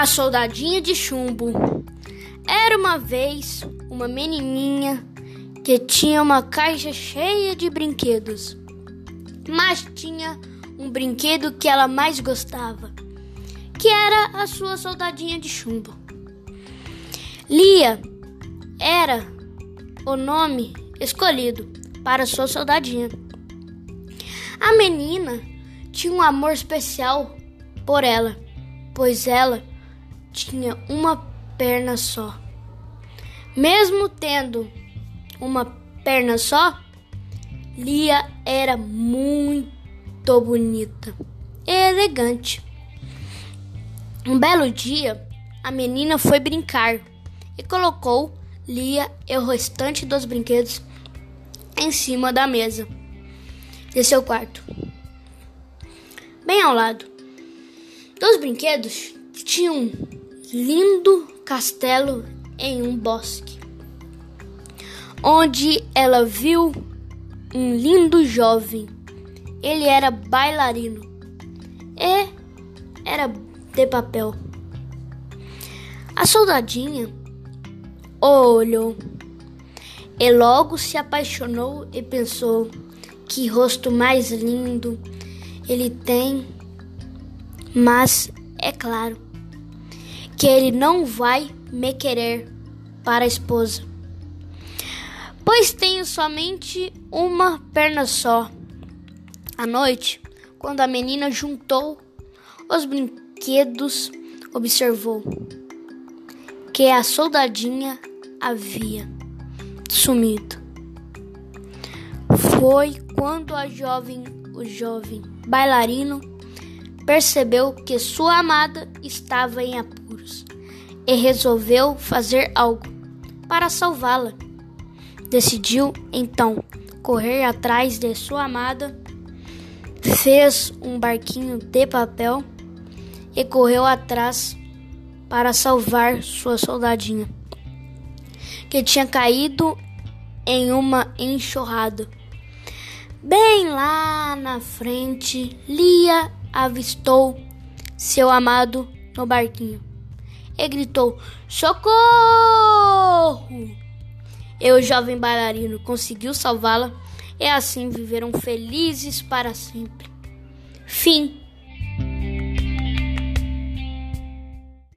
A soldadinha de chumbo. Era uma vez uma menininha que tinha uma caixa cheia de brinquedos, mas tinha um brinquedo que ela mais gostava, que era a sua soldadinha de chumbo. Lia era o nome escolhido para sua soldadinha. A menina tinha um amor especial por ela, pois ela tinha uma perna só. Mesmo tendo uma perna só, Lia era muito bonita e elegante. Um belo dia, a menina foi brincar e colocou Lia e o restante dos brinquedos em cima da mesa de seu quarto. Bem ao lado dos brinquedos tinha um lindo castelo em um bosque, onde ela viu um lindo jovem. Ele era bailarino e era de papel. A soldadinha olhou e logo se apaixonou e pensou: que rosto mais lindo ele tem, mas é claro que ele não vai me querer para a esposa, pois tenho somente uma perna só. À noite, quando a menina juntou os brinquedos, observou que a soldadinha havia sumido. Foi quando a jovem, o jovem bailarino percebeu que sua amada estava em apuros e resolveu fazer algo para salvá-la. Decidiu então correr atrás de sua amada, fez um barquinho de papel e correu atrás para salvar sua soldadinha, que tinha caído em uma enxurrada. Bem lá na frente, Lia avistou seu amado no barquinho e gritou: Socorro! E o jovem bailarino conseguiu salvá-la e assim viveram felizes para sempre. Fim.